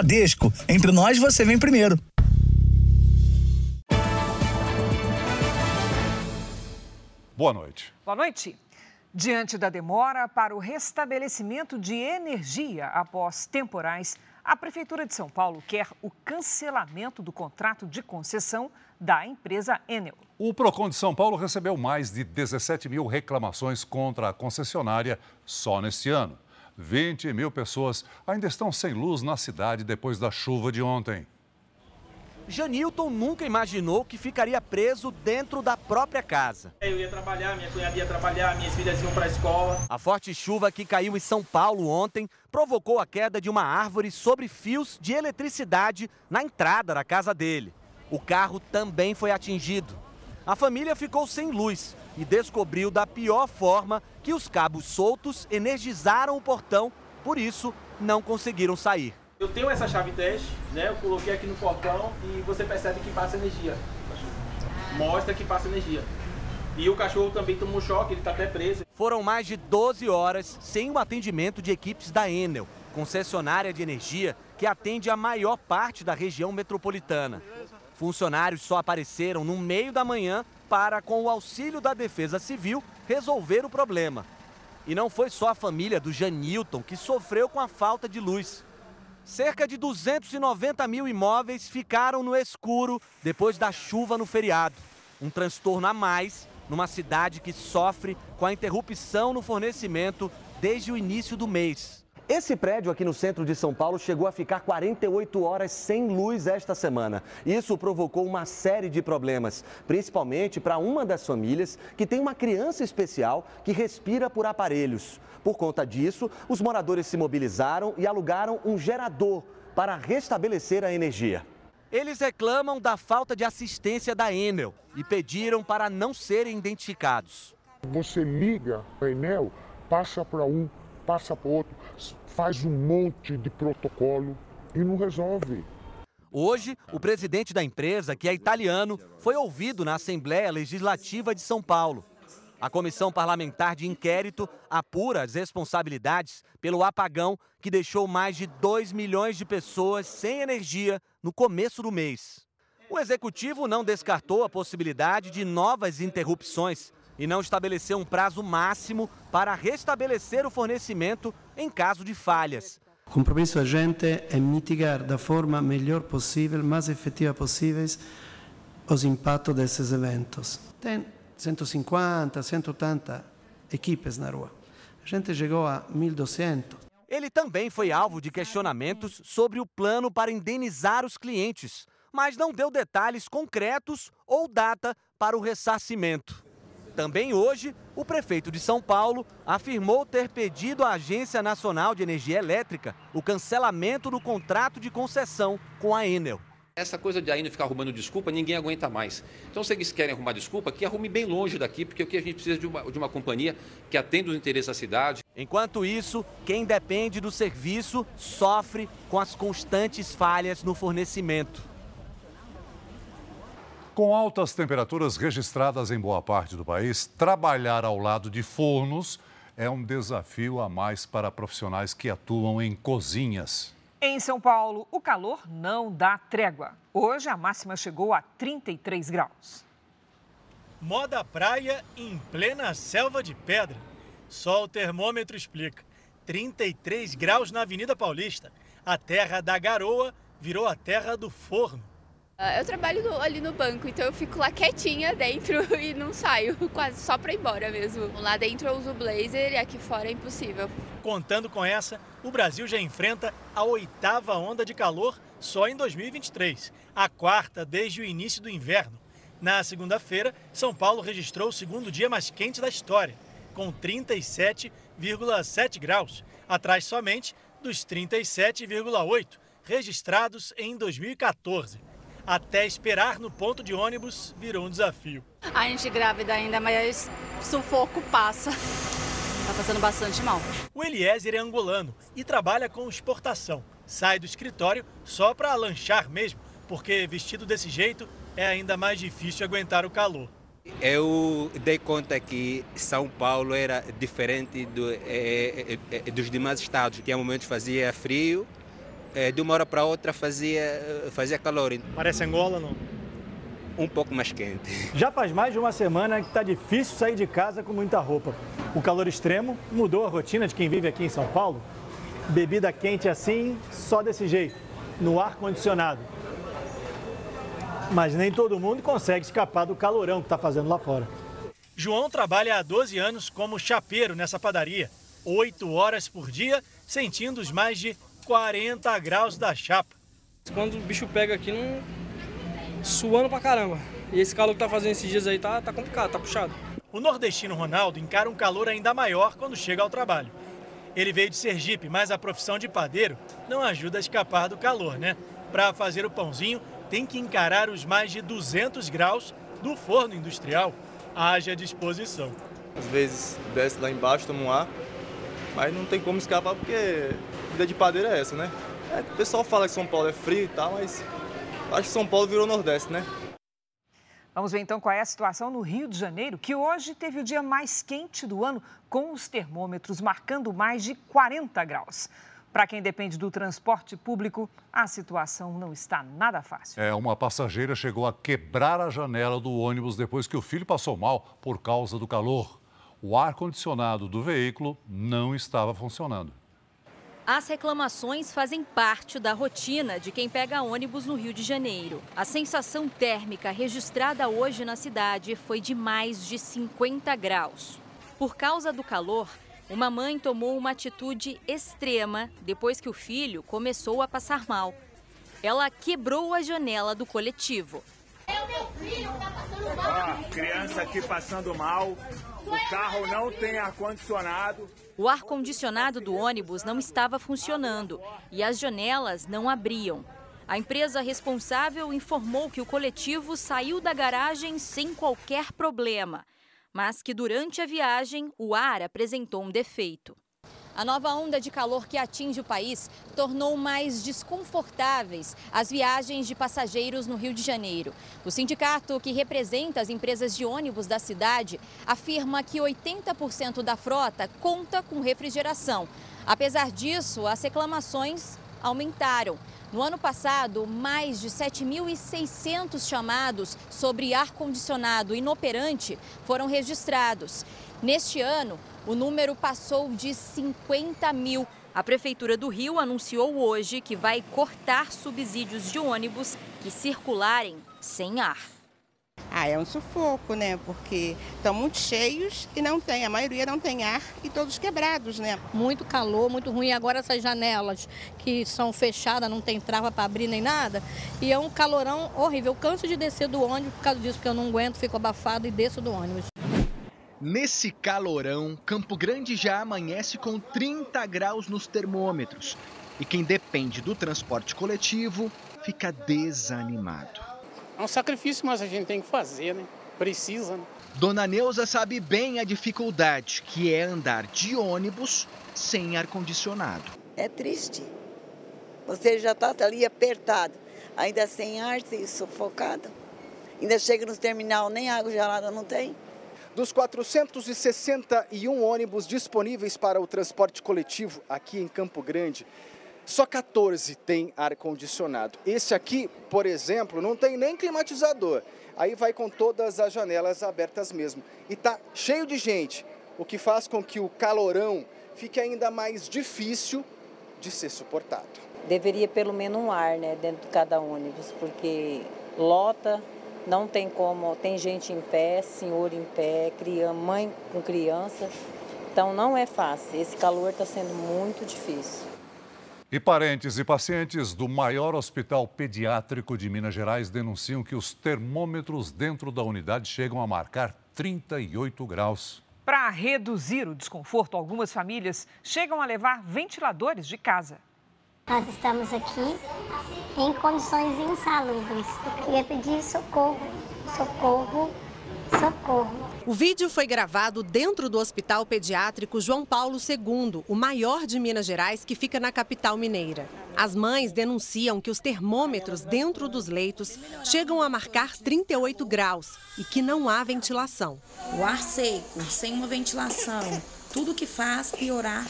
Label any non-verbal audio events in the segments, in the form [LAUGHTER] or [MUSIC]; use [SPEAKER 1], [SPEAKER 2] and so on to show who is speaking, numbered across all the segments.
[SPEAKER 1] Bradesco. Entre nós, você vem primeiro.
[SPEAKER 2] Boa noite.
[SPEAKER 3] Boa noite. Diante da demora para o restabelecimento de energia após temporais, a Prefeitura de São Paulo quer o cancelamento do contrato de concessão da empresa Enel.
[SPEAKER 2] O PROCON de São Paulo recebeu mais de 17 mil reclamações contra a concessionária só neste ano. 20 mil pessoas ainda estão sem luz na cidade depois da chuva de ontem.
[SPEAKER 4] Janilton nunca imaginou que ficaria preso dentro da própria casa.
[SPEAKER 5] Eu ia trabalhar, minha cunhada ia trabalhar, minhas filhas iam para a escola.
[SPEAKER 4] A forte chuva que caiu em São Paulo ontem provocou a queda de uma árvore sobre fios de eletricidade na entrada da casa dele. O carro também foi atingido. A família ficou sem luz e descobriu da pior forma que os cabos soltos energizaram o portão, por isso não conseguiram sair.
[SPEAKER 5] Eu tenho essa chave teste, né? Eu coloquei aqui no portão e você percebe que passa energia. Mostra que passa energia. E o cachorro também tomou choque, ele está até preso.
[SPEAKER 4] Foram mais de 12 horas sem o atendimento de equipes da Enel, concessionária de energia que atende a maior parte da região metropolitana. Funcionários só apareceram no meio da manhã para, com o auxílio da Defesa Civil, resolver o problema. E não foi só a família do Janilton que sofreu com a falta de luz. Cerca de 290 mil imóveis ficaram no escuro depois da chuva no feriado. Um transtorno a mais numa cidade que sofre com a interrupção no fornecimento desde o início do mês. Esse prédio aqui no centro de São Paulo chegou a ficar 48 horas sem luz esta semana. Isso provocou uma série de problemas, principalmente para uma das famílias que tem uma criança especial que respira por aparelhos. Por conta disso, os moradores se mobilizaram e alugaram um gerador para restabelecer a energia. Eles reclamam da falta de assistência da Enel e pediram para não serem identificados.
[SPEAKER 6] Você liga a Enel, passa para um, passa para outro, faz um monte de protocolo e não resolve.
[SPEAKER 4] Hoje, o presidente da empresa, que é italiano, foi ouvido na Assembleia Legislativa de São Paulo. A comissão parlamentar de inquérito apura as responsabilidades pelo apagão que deixou mais de 2 milhões de pessoas sem energia no começo do mês. O executivo não descartou a possibilidade de novas interrupções e não estabeleceu um prazo máximo para restabelecer o fornecimento em caso de falhas.
[SPEAKER 7] O compromisso da gente é mitigar da forma melhor possível, mais efetiva possível, os impactos desses eventos. Tem 150, 180 equipes na rua. A gente chegou a 1.200.
[SPEAKER 4] Ele também foi alvo de questionamentos sobre o plano para indenizar os clientes, mas não deu detalhes concretos ou data para o ressarcimento. Também hoje, o prefeito de São Paulo afirmou ter pedido à Agência Nacional de Energia Elétrica o cancelamento do contrato de concessão com a Enel.
[SPEAKER 8] Essa coisa de ainda ficar arrumando desculpa, ninguém aguenta mais. Então, se eles querem arrumar desculpa, que arrume bem longe daqui, porque o que a gente precisa de uma, de uma companhia que atenda os interesses da cidade.
[SPEAKER 4] Enquanto isso, quem depende do serviço sofre com as constantes falhas no fornecimento.
[SPEAKER 2] Com altas temperaturas registradas em boa parte do país, trabalhar ao lado de fornos é um desafio a mais para profissionais que atuam em cozinhas.
[SPEAKER 3] Em São Paulo, o calor não dá trégua. Hoje a máxima chegou a 33 graus.
[SPEAKER 9] Moda praia em plena selva de pedra. Só o termômetro explica. 33 graus na Avenida Paulista. A terra da garoa virou a terra do forno.
[SPEAKER 10] Ah, eu trabalho no, ali no banco, então eu fico lá quietinha dentro [LAUGHS] e não saio, [LAUGHS] quase só para ir embora mesmo. Lá dentro eu uso blazer e aqui fora é impossível.
[SPEAKER 9] Contando com essa, o Brasil já enfrenta a oitava onda de calor só em 2023, a quarta desde o início do inverno. Na segunda-feira, São Paulo registrou o segundo dia mais quente da história, com 37,7 graus, atrás somente dos 37,8 registrados em 2014 até esperar no ponto de ônibus virou um desafio.
[SPEAKER 11] A gente grávida ainda, mas sufoco passa. Tá passando bastante mal.
[SPEAKER 9] O Eliezer é angolano e trabalha com exportação. Sai do escritório só para lanchar mesmo, porque vestido desse jeito é ainda mais difícil aguentar o calor.
[SPEAKER 12] Eu dei conta que São Paulo era diferente do, é, é, é, dos demais estados, que a momentos fazia frio é, de uma hora para outra fazia, fazia calor.
[SPEAKER 9] Parece Angola, não?
[SPEAKER 12] Um pouco mais quente. [LAUGHS]
[SPEAKER 9] Já faz mais de uma semana que está difícil sair de casa com muita roupa. O calor extremo mudou a rotina de quem vive aqui em São Paulo. Bebida quente assim, só desse jeito, no ar-condicionado. Mas nem todo mundo consegue escapar do calorão que está fazendo lá fora. João trabalha há 12 anos como chapeiro nessa padaria. Oito horas por dia, sentindo os mais de 40 graus da chapa.
[SPEAKER 13] Quando o bicho pega aqui, não... suando pra caramba. E esse calor que tá fazendo esses dias aí tá, tá complicado, tá puxado.
[SPEAKER 9] O nordestino Ronaldo encara um calor ainda maior quando chega ao trabalho. Ele veio de Sergipe, mas a profissão de padeiro não ajuda a escapar do calor, né? Para fazer o pãozinho, tem que encarar os mais de 200 graus do forno industrial. Haja disposição.
[SPEAKER 14] Às vezes desce lá embaixo, toma um ar, mas não tem como escapar porque a vida de padeiro é essa, né? É, o pessoal fala que São Paulo é frio e tal, mas acho que São Paulo virou Nordeste, né?
[SPEAKER 3] Vamos ver então qual é a situação no Rio de Janeiro, que hoje teve o dia mais quente do ano, com os termômetros marcando mais de 40 graus. Para quem depende do transporte público, a situação não está nada fácil.
[SPEAKER 2] É, uma passageira chegou a quebrar a janela do ônibus depois que o filho passou mal por causa do calor. O ar-condicionado do veículo não estava funcionando.
[SPEAKER 15] As reclamações fazem parte da rotina de quem pega ônibus no Rio de Janeiro. A sensação térmica registrada hoje na cidade foi de mais de 50 graus. Por causa do calor, uma mãe tomou uma atitude extrema depois que o filho começou a passar mal. Ela quebrou a janela do coletivo.
[SPEAKER 16] É o meu filho que tá passando mal. Ah, criança aqui passando mal. O carro não tem ar-condicionado.
[SPEAKER 15] O ar-condicionado do ônibus não estava funcionando e as janelas não abriam. A empresa responsável informou que o coletivo saiu da garagem sem qualquer problema, mas que durante a viagem o ar apresentou um defeito. A nova onda de calor que atinge o país tornou mais desconfortáveis as viagens de passageiros no Rio de Janeiro. O sindicato que representa as empresas de ônibus da cidade afirma que 80% da frota conta com refrigeração. Apesar disso, as reclamações aumentaram. No ano passado, mais de 7.600 chamados sobre ar-condicionado inoperante foram registrados. Neste ano, o número passou de 50 mil. A Prefeitura do Rio anunciou hoje que vai cortar subsídios de ônibus que circularem sem ar.
[SPEAKER 17] Ah, é um sufoco, né? Porque estão muito cheios e não tem, a maioria não tem ar e todos quebrados, né?
[SPEAKER 18] Muito calor, muito ruim. Agora essas janelas que são fechadas, não tem trava para abrir nem nada. E é um calorão horrível. Eu canso de descer do ônibus por causa disso, porque eu não aguento, fico abafado e desço do ônibus.
[SPEAKER 19] Nesse calorão, Campo Grande já amanhece com 30 graus nos termômetros. E quem depende do transporte coletivo fica desanimado.
[SPEAKER 20] É um sacrifício, mas a gente tem que fazer, né? Precisa, né?
[SPEAKER 19] Dona Neuza sabe bem a dificuldade que é andar de ônibus sem ar-condicionado.
[SPEAKER 21] É triste. Você já está ali apertado, ainda sem ar, sufocado. Ainda chega no terminal, nem água gelada não tem.
[SPEAKER 22] Dos 461 ônibus disponíveis para o transporte coletivo aqui em Campo Grande, só 14 tem ar-condicionado. Esse aqui, por exemplo, não tem nem climatizador. Aí vai com todas as janelas abertas mesmo. E tá cheio de gente, o que faz com que o calorão fique ainda mais difícil de ser suportado.
[SPEAKER 23] Deveria pelo menos um ar, né, dentro de cada ônibus, porque lota, não tem como, tem gente em pé, senhor em pé, criança, mãe com criança. Então não é fácil. Esse calor está sendo muito difícil.
[SPEAKER 2] E parentes e pacientes do maior hospital pediátrico de Minas Gerais denunciam que os termômetros dentro da unidade chegam a marcar 38 graus.
[SPEAKER 3] Para reduzir o desconforto, algumas famílias chegam a levar ventiladores de casa.
[SPEAKER 24] Nós estamos aqui em condições insalubres. Eu queria pedir socorro, socorro, socorro.
[SPEAKER 25] O vídeo foi gravado dentro do Hospital Pediátrico João Paulo II, o maior de Minas Gerais, que fica na capital mineira. As mães denunciam que os termômetros dentro dos leitos chegam a marcar 38 graus e que não há ventilação.
[SPEAKER 26] O ar seco, sem uma ventilação, tudo que faz piorar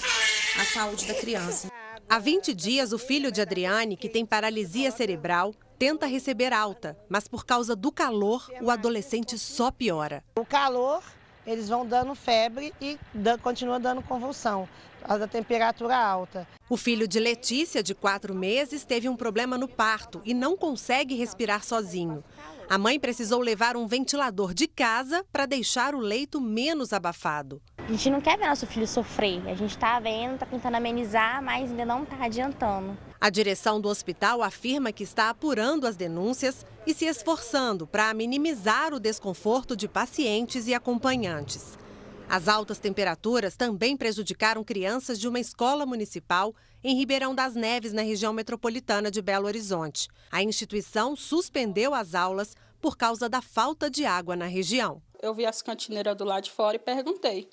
[SPEAKER 26] a saúde da criança.
[SPEAKER 25] Há 20 dias, o filho de Adriane, que tem paralisia cerebral, tenta receber alta, mas por causa do calor, o adolescente só piora.
[SPEAKER 27] O calor, eles vão dando febre e continua dando convulsão, por causa da temperatura alta.
[SPEAKER 25] O filho de Letícia, de quatro meses, teve um problema no parto e não consegue respirar sozinho. A mãe precisou levar um ventilador de casa para deixar o leito menos abafado.
[SPEAKER 28] A gente não quer ver nosso filho sofrer. A gente está vendo, está tentando amenizar, mas ainda não está adiantando.
[SPEAKER 25] A direção do hospital afirma que está apurando as denúncias e se esforçando para minimizar o desconforto de pacientes e acompanhantes. As altas temperaturas também prejudicaram crianças de uma escola municipal em Ribeirão das Neves, na região metropolitana de Belo Horizonte. A instituição suspendeu as aulas por causa da falta de água na região.
[SPEAKER 29] Eu vi as cantineiras do lado de fora e perguntei.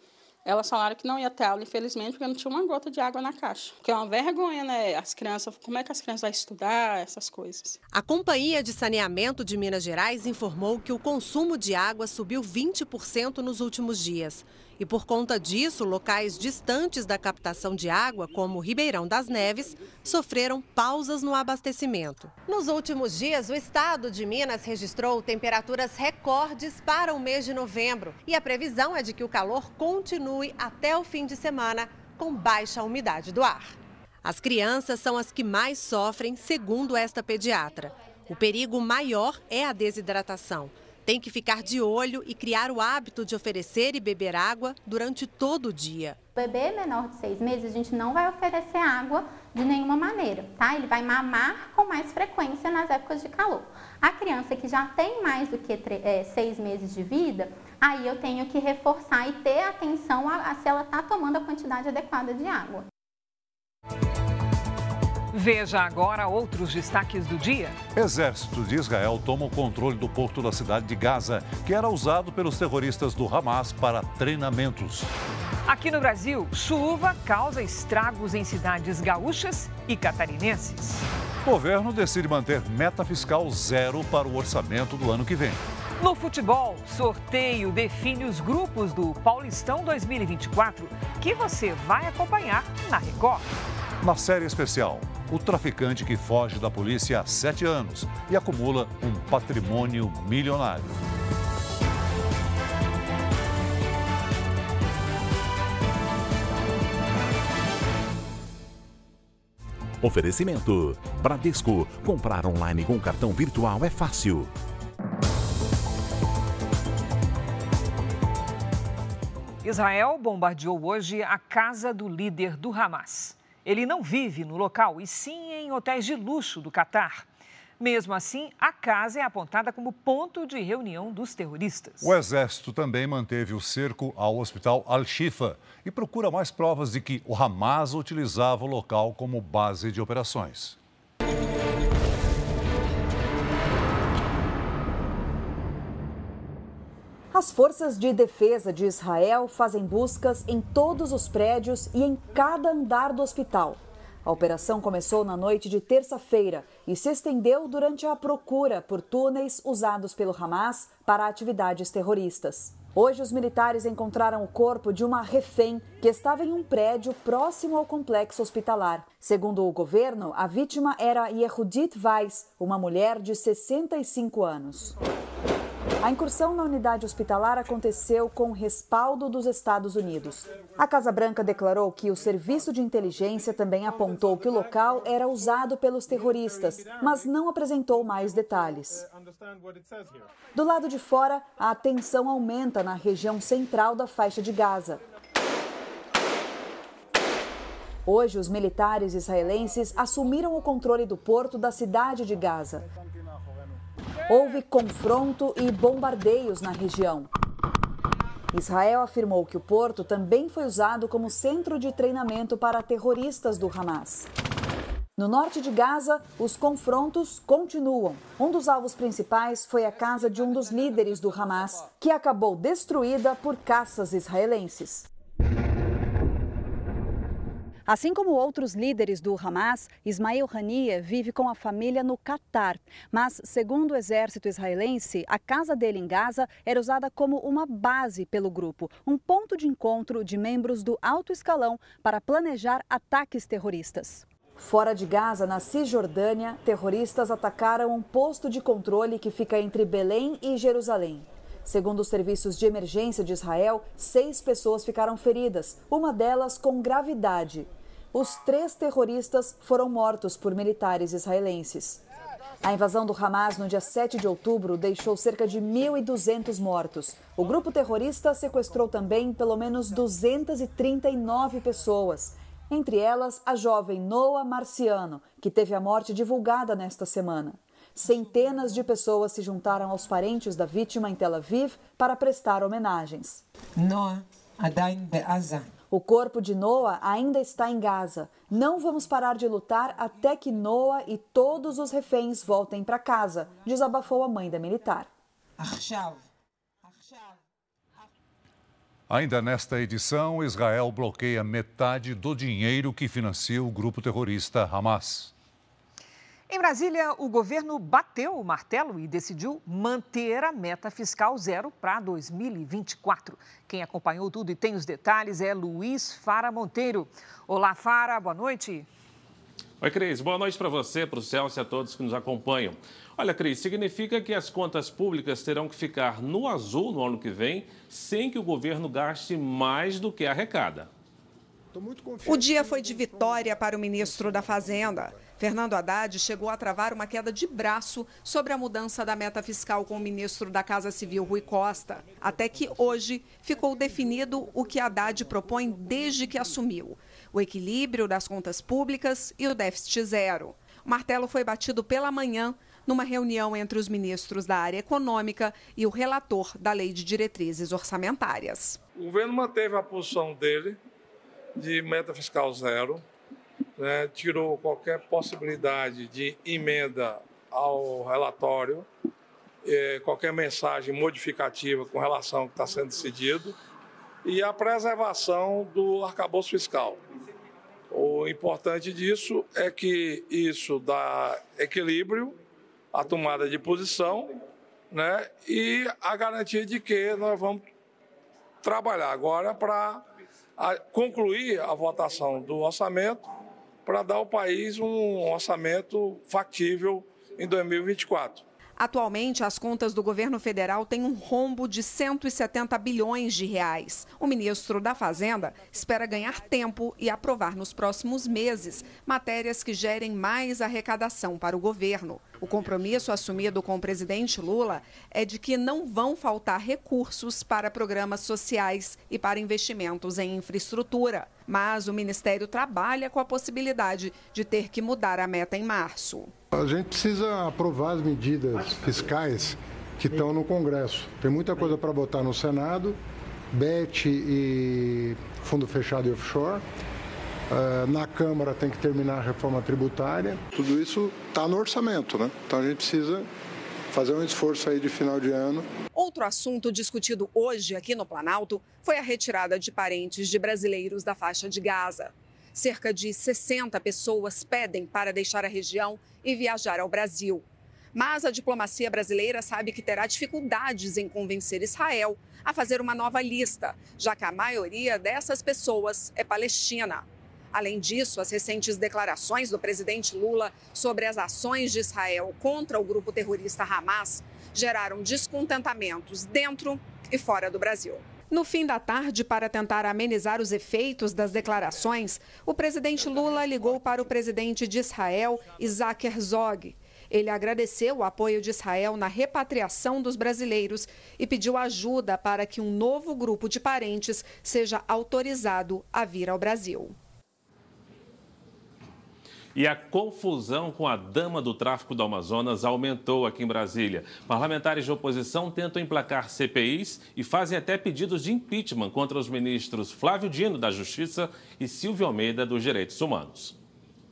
[SPEAKER 29] Elas falaram que não ia ter aula, infelizmente, porque não tinha uma gota de água na caixa. Que é uma vergonha, né? As crianças, como é que as crianças vão estudar, essas coisas.
[SPEAKER 25] A Companhia de Saneamento de Minas Gerais informou que o consumo de água subiu 20% nos últimos dias. E por conta disso, locais distantes da captação de água, como Ribeirão das Neves, sofreram pausas no abastecimento. Nos últimos dias, o estado de Minas registrou temperaturas recordes para o mês de novembro. E a previsão é de que o calor continue até o fim de semana, com baixa umidade do ar. As crianças são as que mais sofrem, segundo esta pediatra. O perigo maior é a desidratação. Tem que ficar de olho e criar o hábito de oferecer e beber água durante todo o dia.
[SPEAKER 30] Bebê menor de seis meses, a gente não vai oferecer água de nenhuma maneira, tá? Ele vai mamar com mais frequência nas épocas de calor. A criança que já tem mais do que é, seis meses de vida, aí eu tenho que reforçar e ter atenção a, a se ela está tomando a quantidade adequada de água.
[SPEAKER 3] Veja agora outros destaques do dia.
[SPEAKER 2] Exército de Israel toma o controle do porto da cidade de Gaza, que era usado pelos terroristas do Hamas para treinamentos.
[SPEAKER 3] Aqui no Brasil, chuva causa estragos em cidades gaúchas e catarinenses.
[SPEAKER 2] O governo decide manter meta fiscal zero para o orçamento do ano que vem.
[SPEAKER 3] No futebol, sorteio define os grupos do Paulistão 2024, que você vai acompanhar na Record.
[SPEAKER 2] Na série especial, o traficante que foge da polícia há sete anos e acumula um patrimônio milionário.
[SPEAKER 31] Oferecimento: Bradesco. Comprar online com cartão virtual é fácil.
[SPEAKER 3] Israel bombardeou hoje a casa do líder do Hamas. Ele não vive no local, e sim em hotéis de luxo do Catar. Mesmo assim, a casa é apontada como ponto de reunião dos terroristas.
[SPEAKER 2] O Exército também manteve o cerco ao hospital Al-Shifa e procura mais provas de que o Hamas utilizava o local como base de operações.
[SPEAKER 26] As forças de defesa de Israel fazem buscas em todos os prédios e em cada andar do hospital. A operação começou na noite de terça-feira e se estendeu durante a procura por túneis usados pelo Hamas para atividades terroristas. Hoje, os militares encontraram o corpo de uma refém que estava em um prédio próximo ao complexo hospitalar. Segundo o governo, a vítima era Yehudit Weiss, uma mulher de 65 anos. A incursão na unidade hospitalar aconteceu com respaldo dos Estados Unidos. A Casa Branca declarou que o serviço de inteligência também apontou que o local era usado pelos terroristas, mas não apresentou mais detalhes. Do lado de fora, a tensão aumenta na região central da faixa de Gaza. Hoje, os militares israelenses assumiram o controle do porto da cidade de Gaza. Houve confronto e bombardeios na região. Israel afirmou que o porto também foi usado como centro de treinamento para terroristas do Hamas. No norte de Gaza, os confrontos continuam. Um dos alvos principais foi a casa de um dos líderes do Hamas, que acabou destruída por caças israelenses. Assim como outros líderes do Hamas, Ismail Haniyeh vive com a família no Catar. Mas, segundo o exército israelense, a casa dele em Gaza era usada como uma base pelo grupo, um ponto de encontro de membros do alto escalão para planejar ataques terroristas. Fora de Gaza, na Cisjordânia, terroristas atacaram um posto de controle que fica entre Belém e Jerusalém. Segundo os serviços de emergência de Israel, seis pessoas ficaram feridas, uma delas com gravidade. Os três terroristas foram mortos por militares israelenses. A invasão do Hamas no dia 7 de outubro deixou cerca de 1.200 mortos. O grupo terrorista sequestrou também pelo menos 239 pessoas entre elas a jovem Noah Marciano, que teve a morte divulgada nesta semana. Centenas de pessoas se juntaram aos parentes da vítima em Tel Aviv para prestar homenagens.
[SPEAKER 32] Noah,
[SPEAKER 26] O corpo de Noah ainda está em Gaza. Não vamos parar de lutar até que Noah e todos os reféns voltem para casa, desabafou a mãe da militar.
[SPEAKER 2] Ainda nesta edição, Israel bloqueia metade do dinheiro que financia o grupo terrorista Hamas.
[SPEAKER 3] Em Brasília, o governo bateu o martelo e decidiu manter a meta fiscal zero para 2024. Quem acompanhou tudo e tem os detalhes é Luiz Fara Monteiro. Olá, Fara, boa noite.
[SPEAKER 33] Oi, Cris. Boa noite para você, para o Celso e a todos que nos acompanham. Olha, Cris, significa que as contas públicas terão que ficar no azul no ano que vem, sem que o governo gaste mais do que arrecada.
[SPEAKER 34] O dia foi de vitória para o ministro da Fazenda. Fernando Haddad chegou a travar uma queda de braço sobre a mudança da meta fiscal com o ministro da Casa Civil, Rui Costa. Até que hoje ficou definido o que Haddad propõe desde que assumiu: o equilíbrio das contas públicas e o déficit zero. O martelo foi batido pela manhã numa reunião entre os ministros da área econômica e o relator da Lei de Diretrizes Orçamentárias.
[SPEAKER 35] O governo manteve a posição dele de meta fiscal zero, né, tirou qualquer possibilidade de emenda ao relatório, eh, qualquer mensagem modificativa com relação ao que está sendo decidido, e a preservação do arcabouço fiscal. O importante disso é que isso dá equilíbrio a tomada de posição né, e a garantia de que nós vamos trabalhar agora para concluir a votação do orçamento para dar ao país um orçamento factível em 2024.
[SPEAKER 34] Atualmente, as contas do governo federal têm um rombo de 170 bilhões de reais. O ministro da Fazenda espera ganhar tempo e aprovar nos próximos meses matérias que gerem mais arrecadação para o governo. O compromisso assumido com o presidente Lula é de que não vão faltar recursos para programas sociais e para investimentos em infraestrutura. Mas o Ministério trabalha com a possibilidade de ter que mudar a meta em março.
[SPEAKER 36] A gente precisa aprovar as medidas fiscais que estão no Congresso. Tem muita coisa para botar no Senado, BET e fundo fechado e offshore. Uh, na Câmara tem que terminar a reforma tributária. Tudo isso está no orçamento, né? Então a gente precisa fazer um esforço aí de final de ano.
[SPEAKER 34] Outro assunto discutido hoje aqui no Planalto foi a retirada de parentes de brasileiros da faixa de Gaza. Cerca de 60 pessoas pedem para deixar a região e viajar ao Brasil. Mas a diplomacia brasileira sabe que terá dificuldades em convencer Israel a fazer uma nova lista, já que a maioria dessas pessoas é palestina. Além disso, as recentes declarações do presidente Lula sobre as ações de Israel contra o grupo terrorista Hamas geraram descontentamentos dentro e fora do Brasil. No fim da tarde, para tentar amenizar os efeitos das declarações, o presidente Lula ligou para o presidente de Israel, Isaac Herzog. Ele agradeceu o apoio de Israel na repatriação dos brasileiros e pediu ajuda para que um novo grupo de parentes seja autorizado a vir ao Brasil.
[SPEAKER 33] E a confusão com a dama do tráfico do Amazonas aumentou aqui em Brasília. Parlamentares de oposição tentam emplacar CPIs e fazem até pedidos de impeachment contra os ministros Flávio Dino, da Justiça, e Silvio Almeida, dos Direitos Humanos.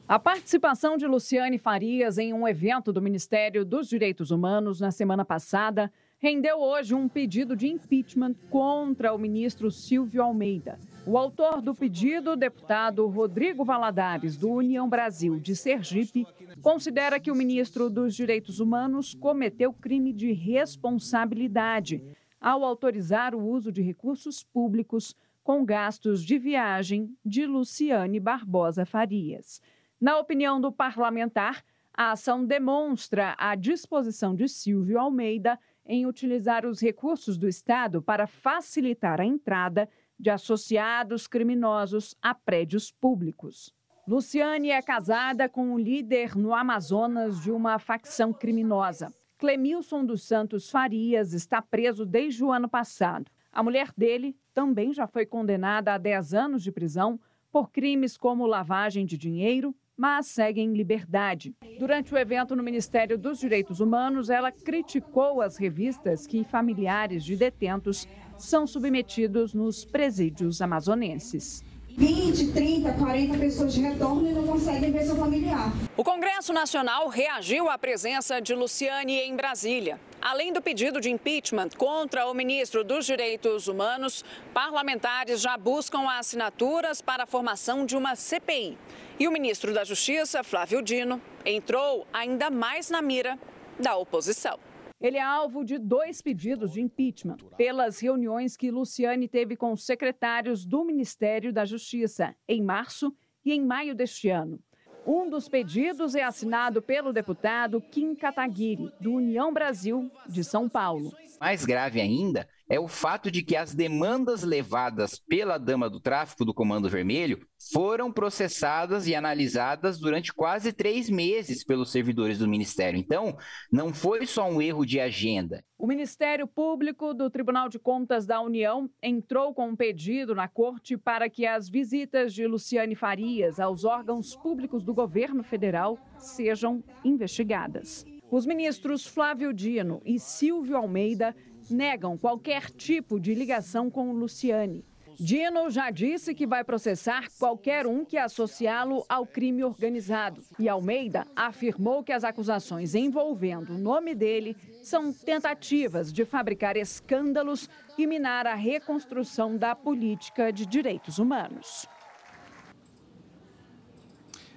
[SPEAKER 37] A participação de Luciane Farias em um evento do Ministério dos Direitos Humanos na semana passada rendeu hoje um pedido de impeachment contra o ministro Silvio Almeida. O autor do pedido, deputado Rodrigo Valadares, do União Brasil de Sergipe, considera que o ministro dos Direitos Humanos cometeu crime de responsabilidade ao autorizar o uso de recursos públicos com gastos de viagem de Luciane Barbosa Farias. Na opinião do parlamentar, a ação demonstra a disposição de Silvio Almeida em utilizar os recursos do Estado para facilitar a entrada de associados criminosos a prédios públicos. Luciane é casada com um líder no Amazonas de uma facção criminosa. Clemilson dos Santos Farias está preso desde o ano passado. A mulher dele também já foi condenada a 10 anos de prisão por crimes como lavagem de dinheiro, mas segue em liberdade. Durante o evento no Ministério dos Direitos Humanos, ela criticou as revistas que familiares de detentos são submetidos nos presídios amazonenses.
[SPEAKER 32] 20, 30, 40 pessoas retornam e não conseguem ver seu familiar.
[SPEAKER 3] O Congresso Nacional reagiu à presença de Luciane em Brasília. Além do pedido de impeachment contra o ministro dos Direitos Humanos, parlamentares já buscam assinaturas para a formação de uma CPI. E o ministro da Justiça, Flávio Dino, entrou ainda mais na mira da oposição.
[SPEAKER 37] Ele é alvo de dois pedidos de impeachment pelas reuniões que Luciane teve com secretários do Ministério da Justiça em março e em maio deste ano. Um dos pedidos é assinado pelo deputado Kim Kataguiri, do União Brasil de São Paulo.
[SPEAKER 38] Mais grave ainda é o fato de que as demandas levadas pela dama do tráfico do Comando Vermelho foram processadas e analisadas durante quase três meses pelos servidores do Ministério. Então, não foi só um erro de agenda.
[SPEAKER 37] O Ministério Público do Tribunal de Contas da União entrou com um pedido na corte para que as visitas de Luciane Farias aos órgãos públicos do governo federal sejam investigadas. Os ministros Flávio Dino e Silvio Almeida negam qualquer tipo de ligação com Luciane. Dino já disse que vai processar qualquer um que associá-lo ao crime organizado. E Almeida afirmou que as acusações envolvendo o nome dele são tentativas de fabricar escândalos e minar a reconstrução da política de direitos humanos.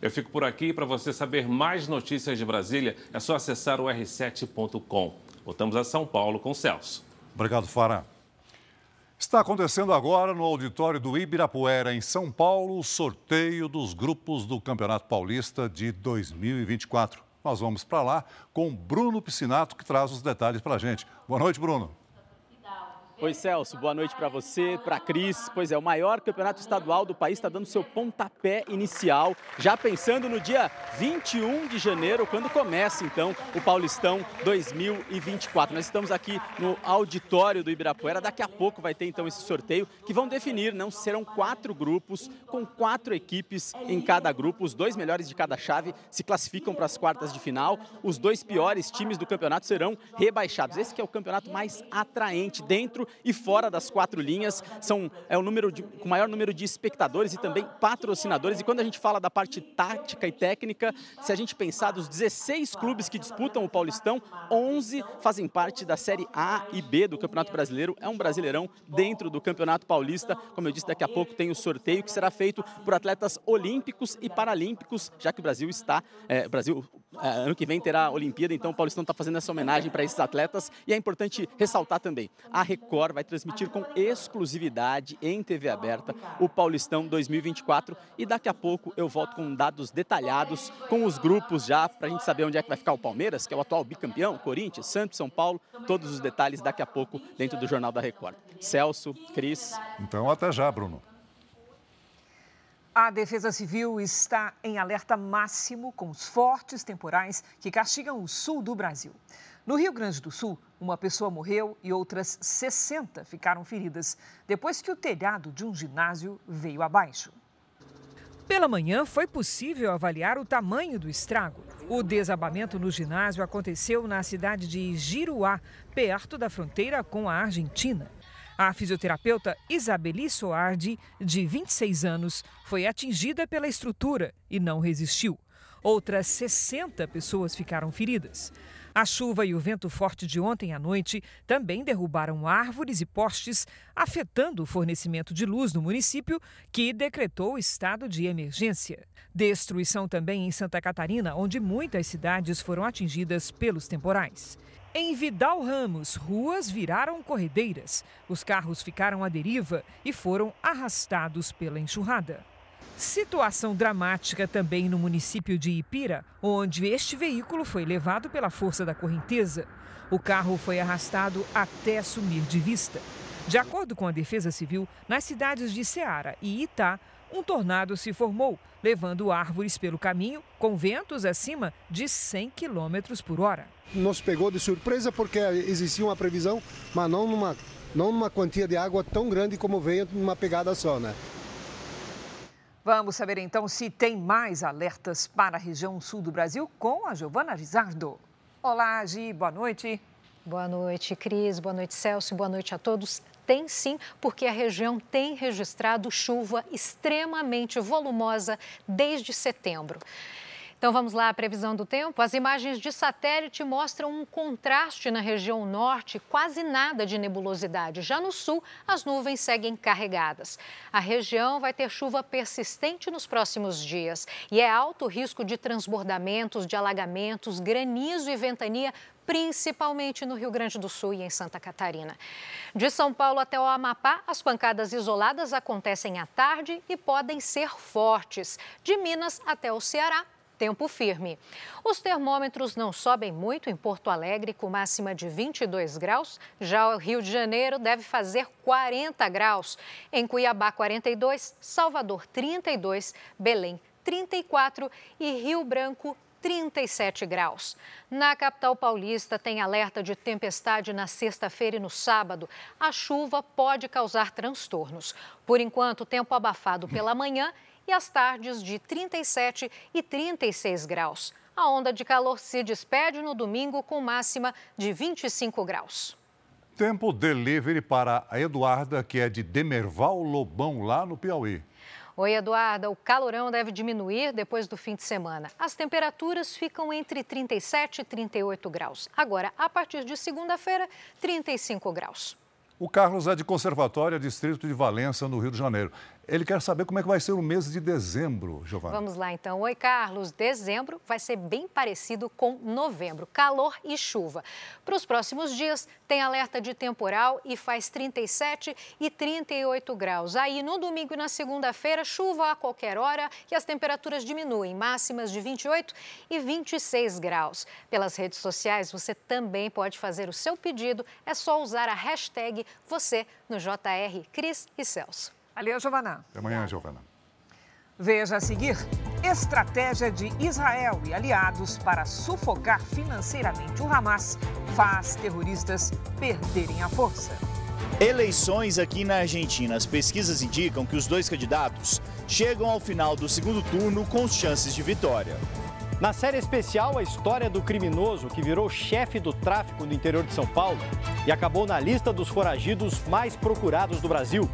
[SPEAKER 33] Eu fico por aqui. Para você saber mais notícias de Brasília, é só acessar o r7.com. Voltamos a São Paulo com o Celso.
[SPEAKER 2] Obrigado, Fara. Está acontecendo agora no auditório do Ibirapuera, em São Paulo, o sorteio dos grupos do Campeonato Paulista de 2024. Nós vamos para lá com Bruno Piscinato, que traz os detalhes para a gente. Boa noite, Bruno.
[SPEAKER 39] Oi, Celso, boa noite para você, para Cris. Pois é, o maior campeonato estadual do país está dando seu pontapé inicial, já pensando no dia 21 de janeiro, quando começa então o Paulistão 2024. Nós estamos aqui no auditório do Ibirapuera. Daqui a pouco vai ter então esse sorteio que vão definir, não serão quatro grupos com quatro equipes em cada grupo. Os dois melhores de cada chave se classificam para as quartas de final. Os dois piores times do campeonato serão rebaixados. Esse é o campeonato mais atraente dentro e fora das quatro linhas. São, é o número de, maior número de espectadores e também patrocinadores. E quando a gente fala da parte tática e técnica, se a gente pensar dos 16 clubes que disputam o Paulistão, 11 fazem parte da Série A e B do Campeonato Brasileiro. É um brasileirão dentro do Campeonato Paulista. Como eu disse, daqui a pouco tem o sorteio que será feito por atletas olímpicos e paralímpicos, já que o Brasil está. É, Brasil, ano que vem terá a Olimpíada, então o Paulistão está fazendo essa homenagem para esses atletas. E é importante ressaltar também: a Record Record vai transmitir com exclusividade em TV aberta o Paulistão 2024 e daqui a pouco eu volto com dados detalhados com os grupos já para a gente saber onde é que vai ficar o Palmeiras, que é o atual bicampeão, Corinthians, Santos, São Paulo, todos os detalhes daqui a pouco dentro do Jornal da Record. Celso, Cris.
[SPEAKER 2] Então até já, Bruno.
[SPEAKER 3] A Defesa Civil está em alerta máximo com os fortes temporais que castigam o sul do Brasil. No Rio Grande do Sul, uma pessoa morreu e outras 60 ficaram feridas depois que o telhado de um ginásio veio abaixo. Pela manhã, foi possível avaliar o tamanho do estrago. O desabamento no ginásio aconteceu na cidade de Giruá, perto da fronteira com a Argentina. A fisioterapeuta Isabeli Soardi, de 26 anos, foi atingida pela estrutura e não resistiu. Outras 60 pessoas ficaram feridas. A chuva e o vento forte de ontem à noite também derrubaram árvores e postes, afetando o fornecimento de luz no município, que decretou estado de emergência. Destruição também em Santa Catarina, onde muitas cidades foram atingidas pelos temporais. Em Vidal Ramos, ruas viraram corredeiras. Os carros ficaram à deriva e foram arrastados pela enxurrada. Situação dramática também no município de Ipira, onde este veículo foi levado pela força da correnteza. O carro foi arrastado até sumir de vista. De acordo com a Defesa Civil, nas cidades de Ceará e Itá, um tornado se formou, levando árvores pelo caminho, com ventos acima de 100 km por hora.
[SPEAKER 40] Nos pegou de surpresa porque existia uma previsão, mas não numa, não numa quantia de água tão grande como veio numa pegada só, né?
[SPEAKER 3] Vamos saber então se tem mais alertas para a região sul do Brasil com a Giovana Rizardo. Olá, Gi, boa noite.
[SPEAKER 41] Boa noite, Cris. Boa noite, Celso. Boa noite a todos. Tem sim, porque a região tem registrado chuva extremamente volumosa desde setembro. Então vamos lá, a previsão do tempo. As imagens de satélite mostram um contraste na região norte, quase nada de nebulosidade. Já no sul, as nuvens seguem carregadas. A região vai ter chuva persistente nos próximos dias e é alto o risco de transbordamentos, de alagamentos, granizo e ventania principalmente no Rio Grande do Sul e em Santa Catarina. De São Paulo até o Amapá, as pancadas isoladas acontecem à tarde e podem ser fortes. De Minas até o Ceará, tempo firme. Os termômetros não sobem muito em Porto Alegre, com máxima de 22 graus. Já o Rio de Janeiro deve fazer 40 graus. Em Cuiabá, 42, Salvador, 32, Belém, 34 e Rio Branco, 37 graus. Na capital paulista, tem alerta de tempestade na sexta-feira e no sábado. A chuva pode causar transtornos. Por enquanto, tempo abafado pela manhã e as tardes de 37 e 36 graus. A onda de calor se despede no domingo com máxima de 25 graus.
[SPEAKER 2] Tempo delivery para a Eduarda, que é de Demerval Lobão, lá no Piauí.
[SPEAKER 41] Oi, Eduarda. O calorão deve diminuir depois do fim de semana. As temperaturas ficam entre 37 e 38 graus. Agora, a partir de segunda-feira, 35 graus.
[SPEAKER 2] O Carlos é de Conservatória, distrito de Valença, no Rio de Janeiro. Ele quer saber como é que vai ser o mês de dezembro, Giovana.
[SPEAKER 41] Vamos lá, então. Oi, Carlos. Dezembro vai ser bem parecido com novembro. Calor e chuva. Para os próximos dias, tem alerta de temporal e faz 37 e 38 graus. Aí, no domingo e na segunda-feira, chuva a qualquer hora e as temperaturas diminuem, máximas de 28 e 26 graus. Pelas redes sociais, você também pode fazer o seu pedido. É só usar a hashtag você no JR Cris e Celso.
[SPEAKER 3] Valeu, Giovana.
[SPEAKER 2] Até amanhã, Giovana.
[SPEAKER 3] Veja a seguir: estratégia de Israel e aliados para sufocar financeiramente o Hamas faz terroristas perderem a força.
[SPEAKER 42] Eleições aqui na Argentina. As pesquisas indicam que os dois candidatos chegam ao final do segundo turno com chances de vitória.
[SPEAKER 43] Na série especial, a história do criminoso que virou chefe do tráfico no interior de São Paulo e acabou na lista dos foragidos mais procurados do Brasil.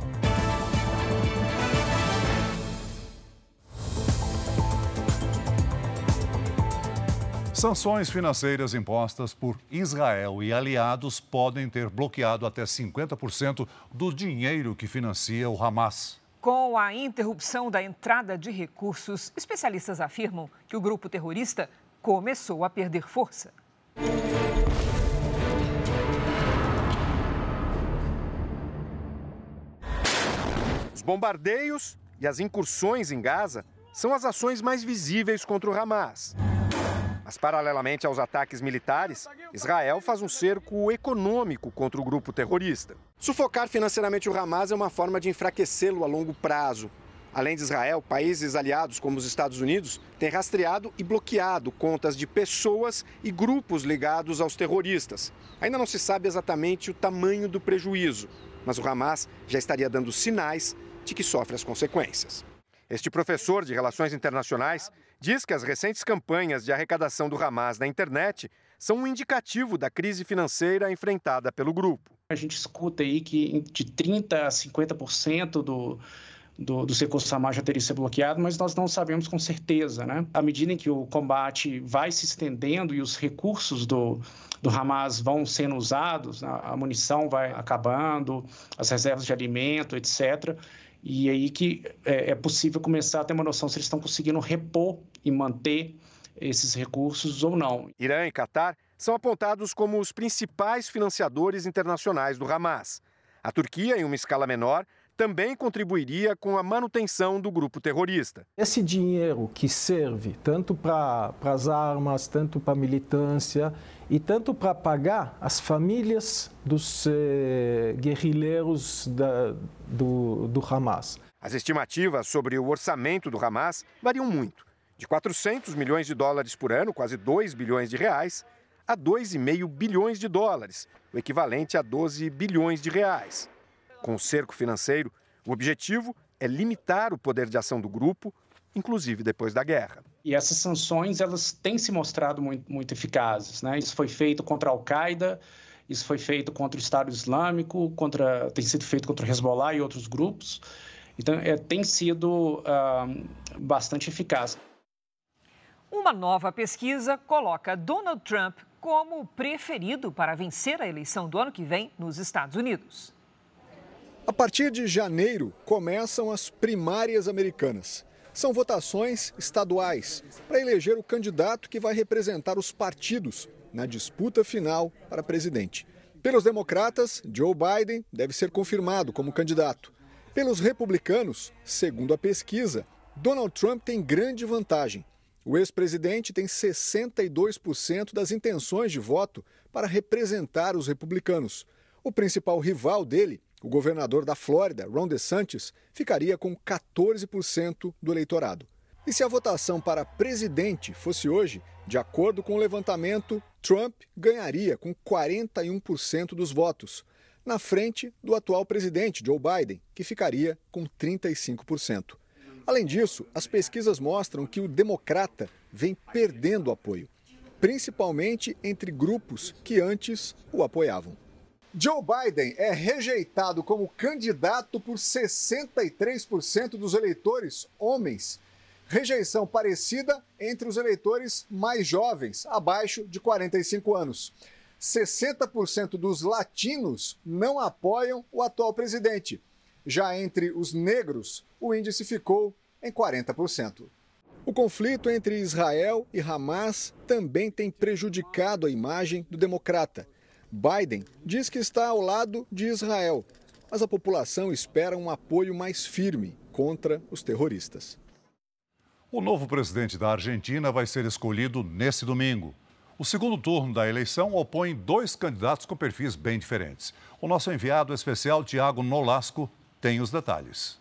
[SPEAKER 2] Sanções financeiras impostas por Israel e aliados podem ter bloqueado até 50% do dinheiro que financia o Hamas.
[SPEAKER 3] Com a interrupção da entrada de recursos, especialistas afirmam que o grupo terrorista começou a perder força.
[SPEAKER 44] Os bombardeios e as incursões em Gaza são as ações mais visíveis contra o Hamas. Mas, paralelamente aos ataques militares, Israel faz um cerco econômico contra o grupo terrorista. Sufocar financeiramente o Hamas é uma forma de enfraquecê-lo a longo prazo. Além de Israel, países aliados como os Estados Unidos têm rastreado e bloqueado contas de pessoas e grupos ligados aos terroristas. Ainda não se sabe exatamente o tamanho do prejuízo, mas o Hamas já estaria dando sinais de que sofre as consequências. Este professor de Relações Internacionais diz que as recentes campanhas de arrecadação do Hamas na internet são um indicativo da crise financeira enfrentada pelo grupo.
[SPEAKER 45] A gente escuta aí que de 30% a 50% do, do, dos recursos Hamas já teria sido bloqueado, mas nós não sabemos com certeza. Né? À medida em que o combate vai se estendendo e os recursos do, do Hamas vão sendo usados, a, munição vai acabando, as reservas de alimento, etc., e aí que é, é possível começar a ter uma noção se eles estão conseguindo repor e manter esses recursos ou não.
[SPEAKER 44] Irã e Catar são apontados como os principais financiadores internacionais do Hamas. A Turquia, em uma escala menor, também contribuiria com a manutenção do grupo terrorista.
[SPEAKER 46] Esse dinheiro que serve tanto para as armas, tanto para a militância e tanto para pagar as famílias dos eh, guerrilheiros da, do, do Hamas.
[SPEAKER 44] As estimativas sobre o orçamento do Hamas variam muito, de 400 milhões de dólares por ano, quase 2 bilhões de reais, a 2,5 bilhões de dólares, o equivalente a 12 bilhões de reais. Com o cerco financeiro, o objetivo é limitar o poder de ação do grupo, inclusive depois da guerra.
[SPEAKER 45] E essas sanções elas têm se mostrado muito, muito eficazes. Né? Isso foi feito contra a Al-Qaeda, isso foi feito contra o Estado Islâmico, contra, tem sido feito contra o Hezbollah e outros grupos. Então, é, tem sido uh, bastante eficaz.
[SPEAKER 3] Uma nova pesquisa coloca Donald Trump como preferido para vencer a eleição do ano que vem nos Estados Unidos.
[SPEAKER 47] A partir de janeiro começam as primárias americanas. São votações estaduais para eleger o candidato que vai representar os partidos na disputa final para presidente. Pelos democratas, Joe Biden deve ser confirmado como candidato. Pelos republicanos, segundo a pesquisa, Donald Trump tem grande vantagem. O ex-presidente tem 62% das intenções de voto para representar os republicanos. O principal rival dele, o governador da Flórida, Ron DeSantis, ficaria com 14% do eleitorado. E se a votação para presidente fosse hoje, de acordo com o levantamento, Trump ganharia com 41% dos votos, na frente do atual presidente Joe Biden, que ficaria com 35%. Além disso, as pesquisas mostram que o democrata vem perdendo apoio, principalmente entre grupos que antes o apoiavam. Joe Biden é rejeitado como candidato por 63% dos eleitores homens. Rejeição parecida entre os eleitores mais jovens, abaixo de 45 anos. 60% dos latinos não apoiam o atual presidente. Já entre os negros, o índice ficou em 40%. O conflito entre Israel e Hamas também tem prejudicado a imagem do democrata. Biden diz que está ao lado de Israel, mas a população espera um apoio mais firme contra os terroristas.
[SPEAKER 2] O novo presidente da Argentina vai ser escolhido nesse domingo. O segundo turno da eleição opõe dois candidatos com perfis bem diferentes. O nosso enviado especial, Tiago Nolasco, tem os detalhes.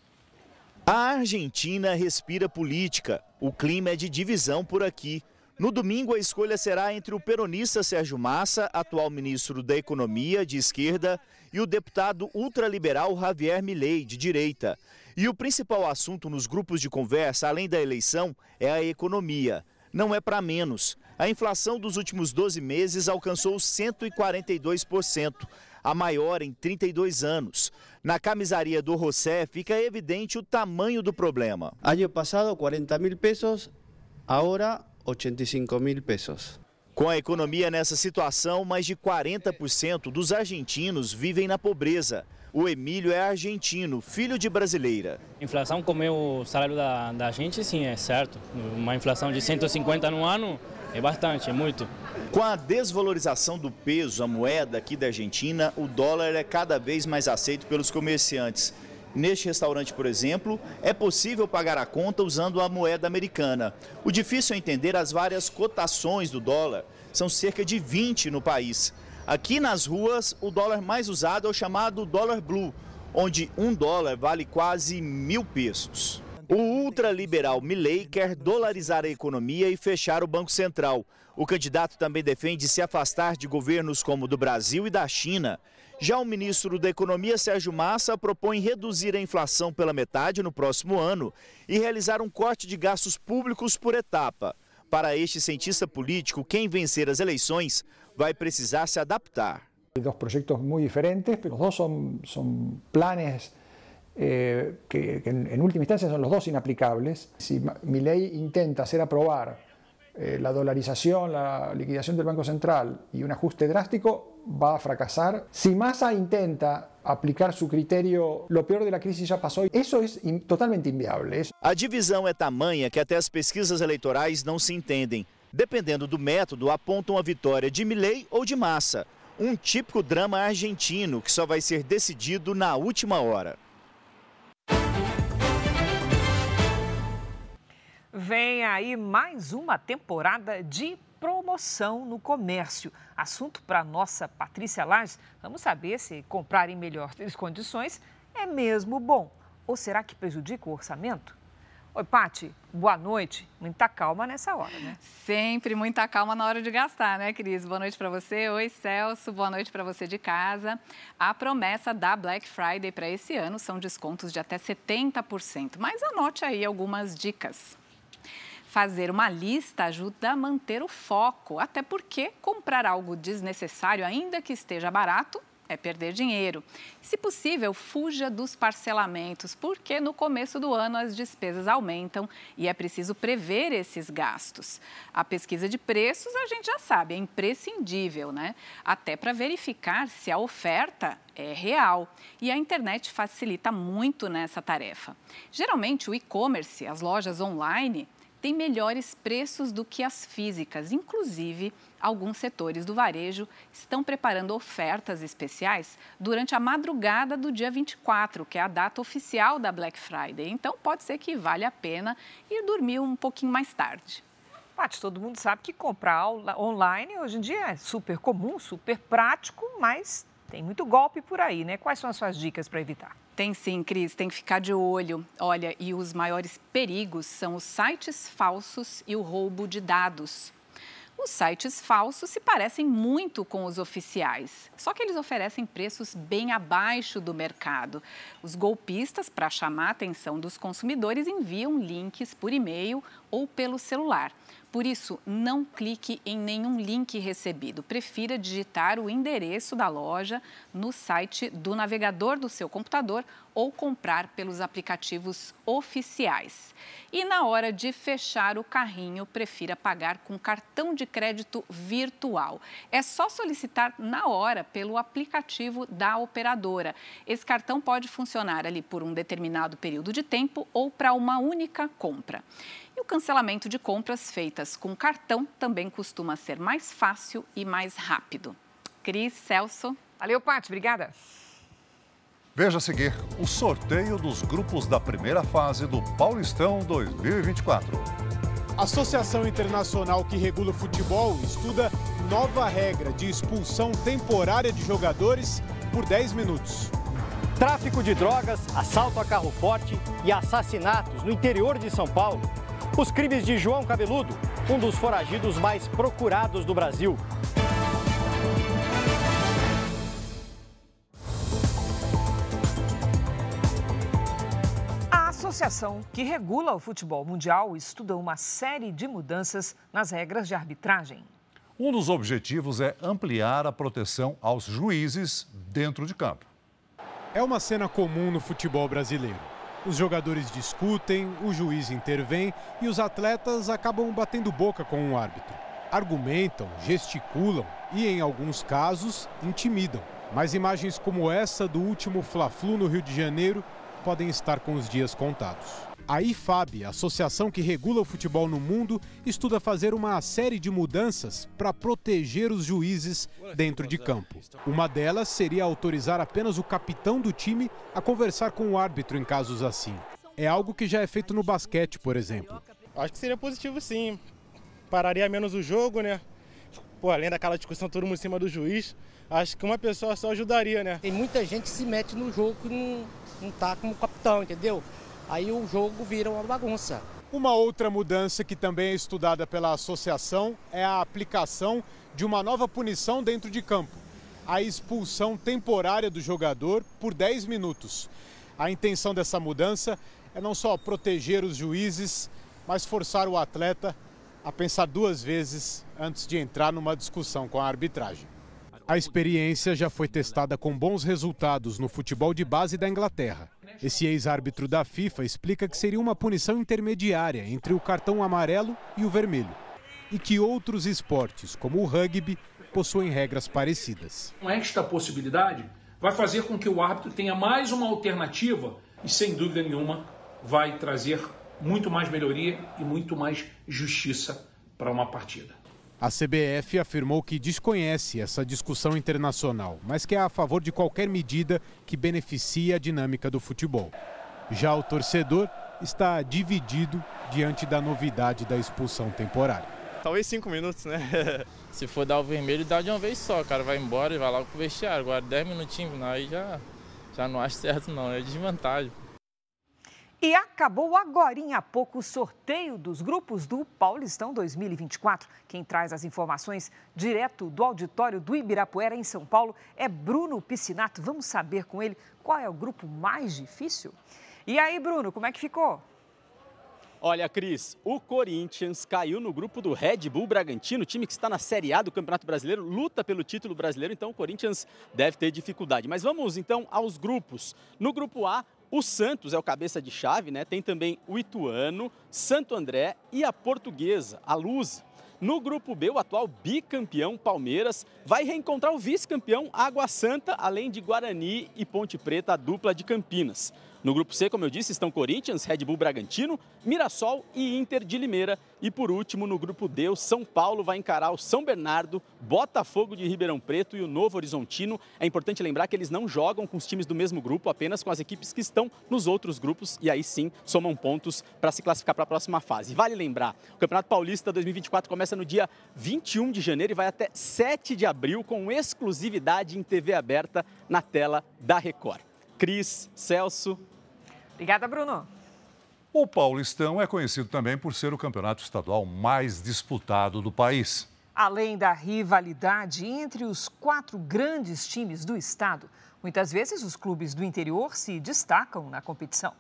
[SPEAKER 42] A Argentina respira política. O clima é de divisão por aqui. No domingo, a escolha será entre o peronista Sérgio Massa, atual ministro da Economia, de esquerda, e o deputado ultraliberal Javier Milei, de direita. E o principal assunto nos grupos de conversa, além da eleição, é a economia. Não é para menos. A inflação dos últimos 12 meses alcançou 142%, a maior em 32 anos. Na camisaria do José fica evidente o tamanho do problema.
[SPEAKER 48] Ano passado, 40 mil pesos, agora 85 mil pesos.
[SPEAKER 42] Com a economia nessa situação, mais de 40% dos argentinos vivem na pobreza. O Emílio é argentino, filho de brasileira.
[SPEAKER 49] A inflação comeu o salário da, da gente, sim, é certo. Uma inflação de 150 no ano é bastante, é muito.
[SPEAKER 42] Com a desvalorização do peso, a moeda aqui da Argentina, o dólar é cada vez mais aceito pelos comerciantes. Neste restaurante, por exemplo, é possível pagar a conta usando a moeda americana. O difícil é entender as várias cotações do dólar. São cerca de 20 no país. Aqui nas ruas, o dólar mais usado é o chamado dólar blue, onde um dólar vale quase mil pesos. O ultraliberal Milley quer dolarizar a economia e fechar o Banco Central. O candidato também defende se afastar de governos como o do Brasil e da China. Já o ministro da Economia, Sérgio Massa, propõe reduzir a inflação pela metade no próximo ano e realizar um corte de gastos públicos por etapa. Para este cientista político, quem vencer as eleições vai precisar se adaptar.
[SPEAKER 50] Dos proyectos muy diferentes, pero los dos son, son planes eh, que, que en, última instancia son los dos inaplicables. Si mi ley intenta hacer aprobar eh, la dolarización, la liquidación del Banco Central y un ajuste drástico, va a fracasar. Si Massa intenta aplicar su criterio, lo peor de la crisis ya pasó, eso es in, totalmente inviable.
[SPEAKER 42] A divisão é tamanha que até as pesquisas eleitorais não se entendem. Dependendo do método, apontam a vitória de Milley ou de Massa. Um típico drama argentino que só vai ser decidido na última hora.
[SPEAKER 3] Vem aí mais uma temporada de promoção no comércio. Assunto para nossa Patrícia Lages. Vamos saber se comprar em melhores condições é mesmo bom ou será que prejudica o orçamento? Oi, Pati, boa noite. Muita calma nessa hora, né?
[SPEAKER 51] Sempre muita calma na hora de gastar, né, Cris? Boa noite para você. Oi, Celso. Boa noite para você de casa. A promessa da Black Friday para esse ano são descontos de até 70%. Mas anote aí algumas dicas. Fazer uma lista ajuda a manter o foco, até porque comprar algo desnecessário, ainda que esteja barato, é perder dinheiro. Se possível, fuja dos parcelamentos, porque no começo do ano as despesas aumentam e é preciso prever esses gastos. A pesquisa de preços a gente já sabe, é imprescindível, né? Até para verificar se a oferta é real. E a internet facilita muito nessa tarefa. Geralmente, o e-commerce, as lojas online, têm melhores preços do que as físicas, inclusive alguns setores do varejo estão preparando ofertas especiais durante a madrugada do dia 24, que é a data oficial da Black Friday. Então, pode ser que valha a pena ir dormir um pouquinho mais tarde.
[SPEAKER 3] Paty, todo mundo sabe que comprar online hoje em dia é super comum, super prático, mas tem muito golpe por aí, né? Quais são as suas dicas para evitar?
[SPEAKER 51] Tem sim, Cris, tem que ficar de olho. Olha, e os maiores perigos são os sites falsos e o roubo de dados. Os sites falsos se parecem muito com os oficiais, só que eles oferecem preços bem abaixo do mercado. Os golpistas, para chamar a atenção dos consumidores, enviam links por e-mail ou pelo celular. Por isso, não clique em nenhum link recebido. Prefira digitar o endereço da loja no site do navegador do seu computador ou comprar pelos aplicativos oficiais. E na hora de fechar o carrinho, prefira pagar com cartão de crédito virtual. É só solicitar na hora pelo aplicativo da operadora. Esse cartão pode funcionar ali por um determinado período de tempo ou para uma única compra. E o cancelamento de compras feitas com cartão também costuma ser mais fácil e mais rápido. Cris, Celso.
[SPEAKER 3] Valeu, Paty. Obrigada.
[SPEAKER 2] Veja a seguir o sorteio dos grupos da primeira fase do Paulistão 2024.
[SPEAKER 52] A Associação Internacional que regula o futebol estuda nova regra de expulsão temporária de jogadores por 10 minutos.
[SPEAKER 43] Tráfico de drogas, assalto a carro forte e assassinatos no interior de São Paulo os crimes de João Cabeludo, um dos foragidos mais procurados do Brasil.
[SPEAKER 3] Associação que regula o futebol mundial estuda uma série de mudanças nas regras de arbitragem.
[SPEAKER 2] Um dos objetivos é ampliar a proteção aos juízes dentro de campo.
[SPEAKER 52] É uma cena comum no futebol brasileiro. Os jogadores discutem, o juiz intervém e os atletas acabam batendo boca com o árbitro. Argumentam, gesticulam e, em alguns casos, intimidam. Mas imagens como essa do último Fla-Flu no Rio de Janeiro podem estar com os dias contados. A IFAB, a associação que regula o futebol no mundo, estuda fazer uma série de mudanças para proteger os juízes dentro de campo. Uma delas seria autorizar apenas o capitão do time a conversar com o árbitro em casos assim. É algo que já é feito no basquete, por exemplo.
[SPEAKER 53] Acho que seria positivo sim. Pararia menos o jogo, né? Pô, além daquela discussão todo mundo em cima do juiz, acho que uma pessoa só ajudaria, né?
[SPEAKER 54] Tem muita gente que se mete no jogo que não, não tá como capitão, entendeu? aí o jogo vira uma bagunça.
[SPEAKER 52] Uma outra mudança que também é estudada pela associação é a aplicação de uma nova punição dentro de campo: a expulsão temporária do jogador por 10 minutos. A intenção dessa mudança é não só proteger os juízes, mas forçar o atleta a pensar duas vezes antes de entrar numa discussão com a arbitragem. A experiência já foi testada com bons resultados no futebol de base da Inglaterra. Esse ex-árbitro da FIFA explica que seria uma punição intermediária entre o cartão amarelo e o vermelho. E que outros esportes, como o rugby, possuem regras parecidas.
[SPEAKER 55] Esta possibilidade vai fazer com que o árbitro tenha mais uma alternativa e, sem dúvida nenhuma, vai trazer muito mais melhoria e muito mais justiça para uma partida.
[SPEAKER 52] A CBF afirmou que desconhece essa discussão internacional, mas que é a favor de qualquer medida que beneficie a dinâmica do futebol. Já o torcedor está dividido diante da novidade da expulsão temporária.
[SPEAKER 56] Talvez cinco minutos, né? [LAUGHS]
[SPEAKER 57] Se for dar o vermelho, dá de uma vez só, o cara vai embora e vai logo pro vestiário. Agora dez minutinhos, aí já, já não acho certo não, é desvantagem.
[SPEAKER 3] E acabou agora há pouco o sorteio dos grupos do Paulistão 2024. Quem traz as informações direto do auditório do Ibirapuera, em São Paulo, é Bruno Piscinato. Vamos saber com ele qual é o grupo mais difícil? E aí, Bruno, como é que ficou?
[SPEAKER 39] Olha, Cris, o Corinthians caiu no grupo do Red Bull Bragantino, time que está na Série A do Campeonato Brasileiro, luta pelo título brasileiro, então o Corinthians deve ter dificuldade. Mas vamos então aos grupos. No grupo A, o Santos é o cabeça de chave, né? Tem também o Ituano, Santo André e a Portuguesa, a Luz. No grupo B, o atual bicampeão Palmeiras vai reencontrar o vice-campeão Água Santa, além de Guarani e Ponte Preta, a dupla de Campinas. No grupo C, como eu disse, estão Corinthians, Red Bull Bragantino, Mirassol e Inter de Limeira. E por último, no grupo D, o São Paulo vai encarar o São Bernardo, Botafogo de Ribeirão Preto e o Novo Horizontino. É importante lembrar que eles não jogam com os times do mesmo grupo, apenas com as equipes que estão nos outros grupos e aí sim somam pontos para se classificar para a próxima fase. Vale lembrar, o Campeonato Paulista 2024 começa no dia 21 de janeiro e vai até 7 de abril com exclusividade em TV aberta na tela da Record. Cris, Celso,
[SPEAKER 3] Obrigada, Bruno.
[SPEAKER 2] O Paulistão é conhecido também por ser o campeonato estadual mais disputado do país.
[SPEAKER 3] Além da rivalidade entre os quatro grandes times do estado, muitas vezes os clubes do interior se destacam na competição.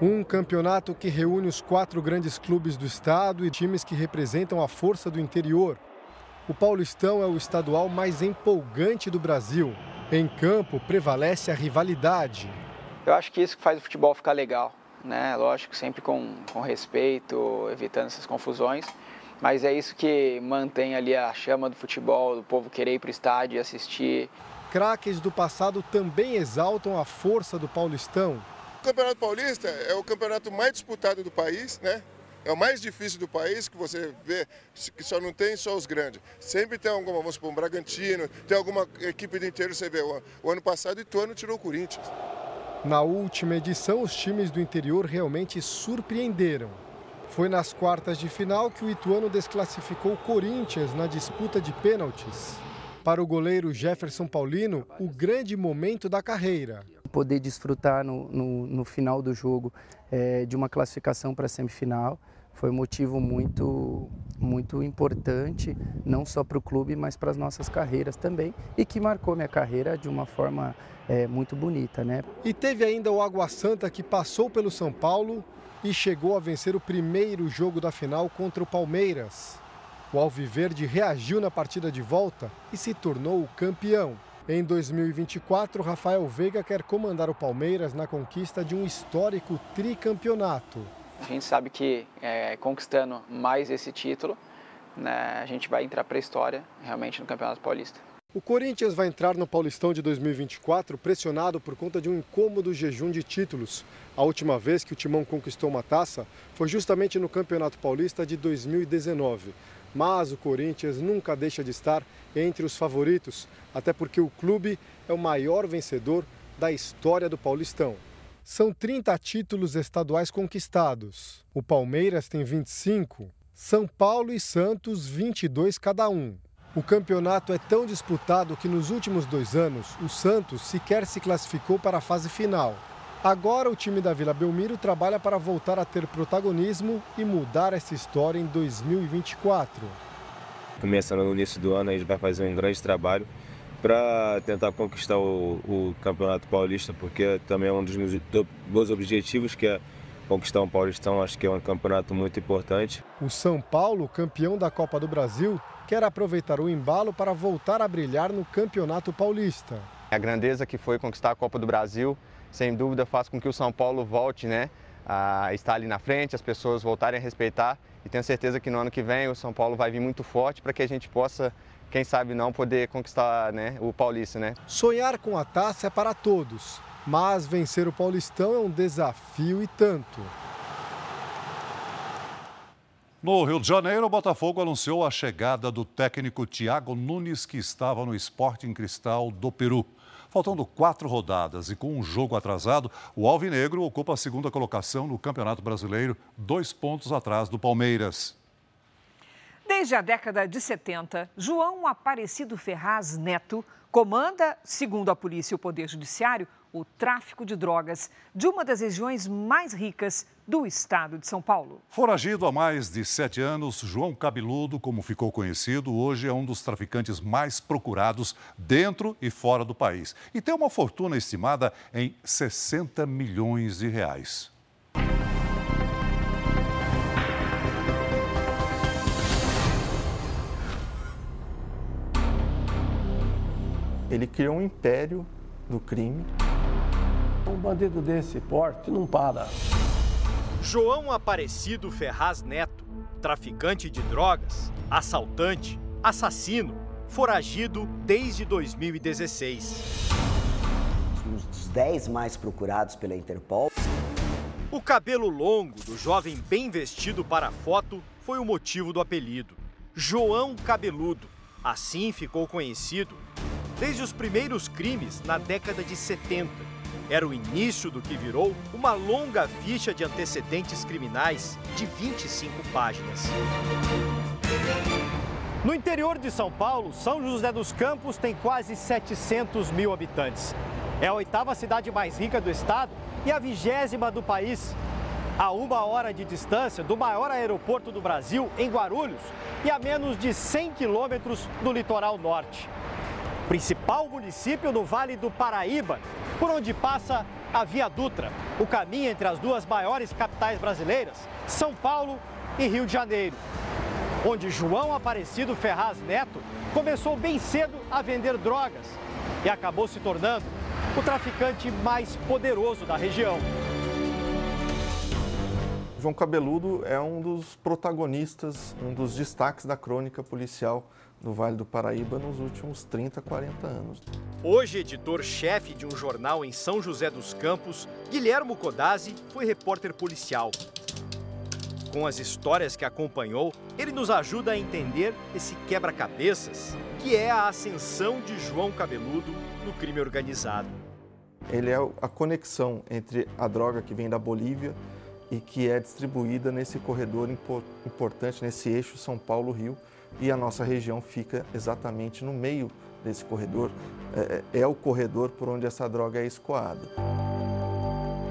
[SPEAKER 58] Um campeonato que reúne os quatro grandes clubes do estado e times que representam a força do interior. O Paulistão é o estadual mais empolgante do Brasil. Em campo prevalece a rivalidade,
[SPEAKER 41] eu acho que isso que faz o futebol ficar legal, né? Lógico, sempre com, com respeito, evitando essas confusões, mas é isso que mantém ali a chama do futebol, do povo querer ir para o estádio e assistir.
[SPEAKER 58] Craques do passado também exaltam a força do Paulistão.
[SPEAKER 59] O Campeonato Paulista é o campeonato mais disputado do país, né? É o mais difícil do país que você vê que só não tem só os grandes. Sempre tem alguma, vamos supor, um Bragantino, tem alguma equipe do interior, você vê. O, o ano passado, Ituano tirou o Corinthians. Na última edição, os times do interior realmente surpreenderam. Foi nas quartas de final que o Ituano desclassificou o Corinthians na disputa de pênaltis. Para o goleiro Jefferson Paulino, o grande momento da carreira.
[SPEAKER 60] Poder desfrutar no, no, no final do jogo é, de uma classificação para a semifinal foi um motivo muito, muito importante, não só para o clube, mas para as nossas carreiras também, e que marcou minha carreira de uma forma é, muito bonita. Né?
[SPEAKER 58] E teve ainda o Água Santa que passou pelo São Paulo e chegou a vencer o primeiro jogo da final contra o Palmeiras. O Alviverde reagiu na partida de volta e se tornou o campeão. Em 2024, Rafael Veiga quer comandar o Palmeiras na conquista de um histórico tricampeonato.
[SPEAKER 41] A gente sabe que é, conquistando mais esse título, né, a gente vai entrar para a história realmente no Campeonato Paulista.
[SPEAKER 58] O Corinthians vai entrar no Paulistão de 2024 pressionado por conta de um incômodo jejum de títulos. A última vez que o Timão conquistou uma taça foi justamente no Campeonato Paulista de 2019. Mas o Corinthians nunca deixa de estar entre os favoritos, até porque o clube é o maior vencedor da história do Paulistão. São 30 títulos estaduais conquistados. O Palmeiras tem 25, São Paulo e Santos 22 cada um. O campeonato é tão disputado que nos últimos dois anos o Santos sequer se classificou para a fase final. Agora o time da Vila Belmiro trabalha para voltar a ter protagonismo e mudar essa história em 2024.
[SPEAKER 61] Começando no início do ano, a gente vai fazer um grande trabalho para tentar conquistar o, o, Campeonato Paulista, porque também é um dos meus objetivos, que é conquistar um Paulistão. Acho que é um campeonato muito importante.
[SPEAKER 58] O São Paulo, campeão da Copa do Brasil, quer aproveitar o embalo para voltar a brilhar no Campeonato Paulista.
[SPEAKER 44] A grandeza que foi conquistar a Copa do Brasil, sem dúvida, faz com que o São Paulo volte né, a estar ali na frente, as pessoas voltarem a respeitar. E tenho certeza que no ano que vem o São Paulo vai vir muito forte para que a gente possa quem sabe não poder conquistar né, o Paulista, né?
[SPEAKER 58] Sonhar com a taça é para todos, mas vencer o Paulistão é um desafio e tanto.
[SPEAKER 2] No Rio de Janeiro, o Botafogo anunciou a chegada do técnico Thiago Nunes, que estava no Sporting Cristal do Peru. Faltando quatro rodadas e com um jogo atrasado, o Alvinegro ocupa a segunda colocação no Campeonato Brasileiro, dois pontos atrás do Palmeiras.
[SPEAKER 3] Desde a década de 70, João Aparecido Ferraz Neto comanda, segundo a polícia e o Poder Judiciário, o tráfico de drogas de uma das regiões mais ricas do estado de São Paulo.
[SPEAKER 2] Foragido há mais de sete anos, João Cabeludo, como ficou conhecido, hoje é um dos traficantes mais procurados dentro e fora do país e tem uma fortuna estimada em 60 milhões de reais.
[SPEAKER 62] Ele criou um império do crime.
[SPEAKER 63] Um bandido desse porte não para.
[SPEAKER 43] João Aparecido Ferraz Neto, traficante de drogas, assaltante, assassino, foragido desde 2016.
[SPEAKER 64] Um dos 10 mais procurados pela Interpol.
[SPEAKER 43] O cabelo longo do jovem bem vestido para a foto foi o motivo do apelido. João Cabeludo. Assim ficou conhecido desde os primeiros crimes na década de 70. Era o início do que virou uma longa ficha de antecedentes criminais de 25 páginas. No interior de São Paulo, São José dos Campos tem quase 700 mil habitantes. É a oitava cidade mais rica do estado e a vigésima do país. A uma hora de distância do maior aeroporto do Brasil, em Guarulhos, e a menos de 100 quilômetros do litoral norte principal município no Vale do Paraíba, por onde passa a Via Dutra, o caminho entre as duas maiores capitais brasileiras, São Paulo e Rio de Janeiro, onde João Aparecido Ferraz Neto começou bem cedo a vender drogas e acabou se tornando o traficante mais poderoso da região.
[SPEAKER 62] João Cabeludo é um dos protagonistas, um dos destaques da crônica policial no Vale do Paraíba nos últimos 30, 40 anos.
[SPEAKER 43] Hoje, editor-chefe de um jornal em São José dos Campos, Guilhermo Codazzi foi repórter policial. Com as histórias que acompanhou, ele nos ajuda a entender esse quebra-cabeças que é a ascensão de João Cabeludo no crime organizado.
[SPEAKER 62] Ele é a conexão entre a droga que vem da Bolívia e que é distribuída nesse corredor importante, nesse eixo São Paulo-Rio, e a nossa região fica exatamente no meio desse corredor. É, é, é o corredor por onde essa droga é escoada.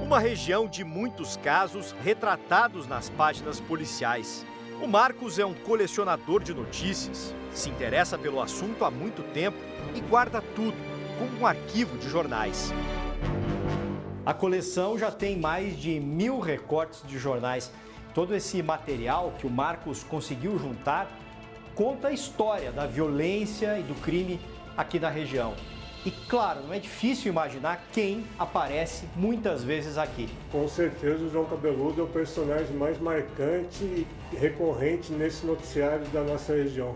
[SPEAKER 43] Uma região de muitos casos retratados nas páginas policiais. O Marcos é um colecionador de notícias, se interessa pelo assunto há muito tempo e guarda tudo, como um arquivo de jornais. A coleção já tem mais de mil recortes de jornais. Todo esse material que o Marcos conseguiu juntar conta a história da violência e do crime aqui na região. E claro, não é difícil imaginar quem aparece muitas vezes aqui.
[SPEAKER 65] Com certeza o João Cabeludo é o personagem mais marcante e recorrente nesse noticiário da nossa região.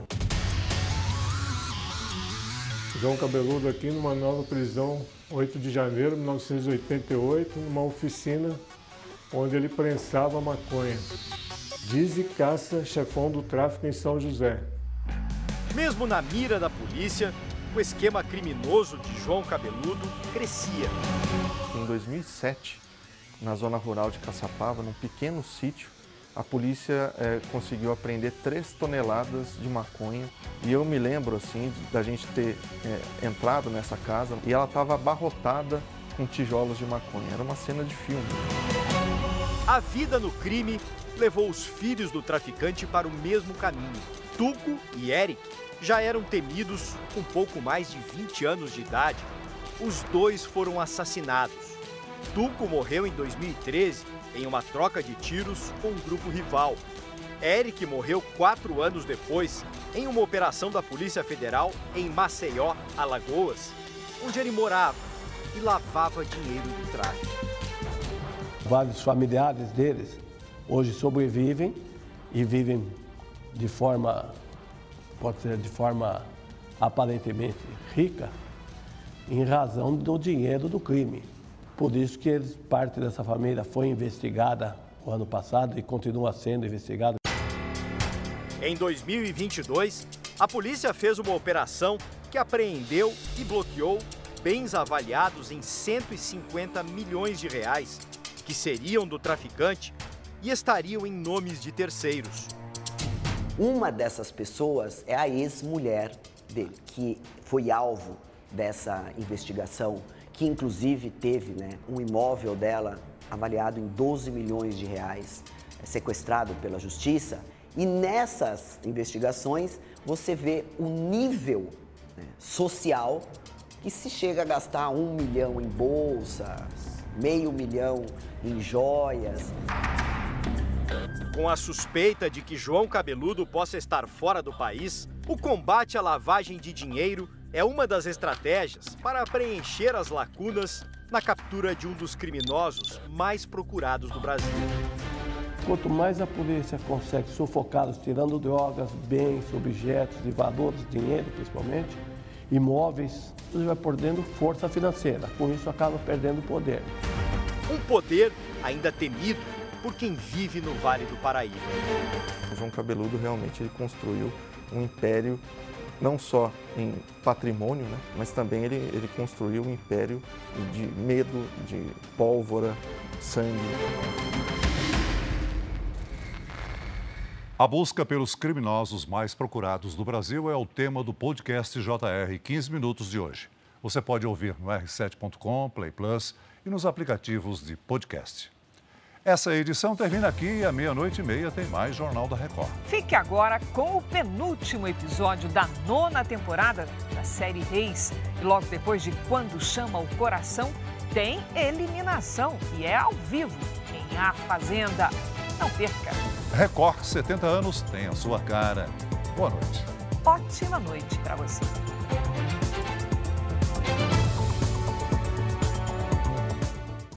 [SPEAKER 65] João Cabeludo aqui numa nova prisão, 8 de janeiro de 1988, numa oficina onde ele prensava maconha. Dize Caça, chefão do tráfico em São José.
[SPEAKER 43] Mesmo na mira da polícia, o esquema criminoso de João Cabeludo crescia.
[SPEAKER 62] Em 2007, na zona rural de Caçapava, num pequeno sítio, a polícia é, conseguiu apreender 3 toneladas de maconha. E eu me lembro, assim, da gente ter é, entrado nessa casa e ela estava abarrotada com tijolos de maconha. Era uma cena de filme.
[SPEAKER 43] A vida no crime levou os filhos do traficante para o mesmo caminho. Tuco e Eric já eram temidos com pouco mais de 20 anos de idade. Os dois foram assassinados. Tuco morreu em 2013 em uma troca de tiros com um grupo rival. Eric morreu quatro anos depois em uma operação da Polícia Federal em Maceió, Alagoas, onde ele morava e lavava dinheiro do tráfico.
[SPEAKER 63] Vários familiares deles hoje sobrevivem e vivem de forma, pode ser de forma aparentemente rica, em razão do dinheiro do crime. Por isso que eles, parte dessa família foi investigada o ano passado e continua sendo investigada.
[SPEAKER 43] Em 2022, a polícia fez uma operação que apreendeu e bloqueou bens avaliados em 150 milhões de reais, que seriam do traficante e estariam em nomes de terceiros.
[SPEAKER 44] Uma dessas pessoas é a ex-mulher dele, que foi alvo dessa investigação, que inclusive teve né, um imóvel dela avaliado em 12 milhões de reais, é, sequestrado pela justiça. E nessas investigações você vê o nível né, social que se chega a gastar um milhão em bolsas, meio milhão em joias.
[SPEAKER 43] Com a suspeita de que João Cabeludo possa estar fora do país, o combate à lavagem de dinheiro é uma das estratégias para preencher as lacunas na captura de um dos criminosos mais procurados do Brasil.
[SPEAKER 52] Quanto mais a polícia consegue sufocá-los, tirando drogas, bens, objetos e valores, dinheiro principalmente, imóveis, ele vai perdendo força financeira. Com isso, acaba perdendo poder.
[SPEAKER 43] Um poder ainda temido por quem vive no Vale do Paraíba.
[SPEAKER 62] O João Cabeludo realmente ele construiu um império não só em patrimônio, né, mas também ele, ele construiu um império de medo, de pólvora, sangue.
[SPEAKER 2] A busca pelos criminosos mais procurados do Brasil é o tema do podcast JR 15 Minutos de hoje. Você pode ouvir no r7.com, Play Plus e nos aplicativos de podcast. Essa edição termina aqui e à meia-noite e meia tem mais Jornal da Record.
[SPEAKER 3] Fique agora com o penúltimo episódio da nona temporada da série Reis. E logo depois de Quando Chama o Coração, tem eliminação e é ao vivo em A Fazenda. Não perca.
[SPEAKER 2] Record 70 anos tem a sua cara. Boa noite.
[SPEAKER 3] Ótima noite para você.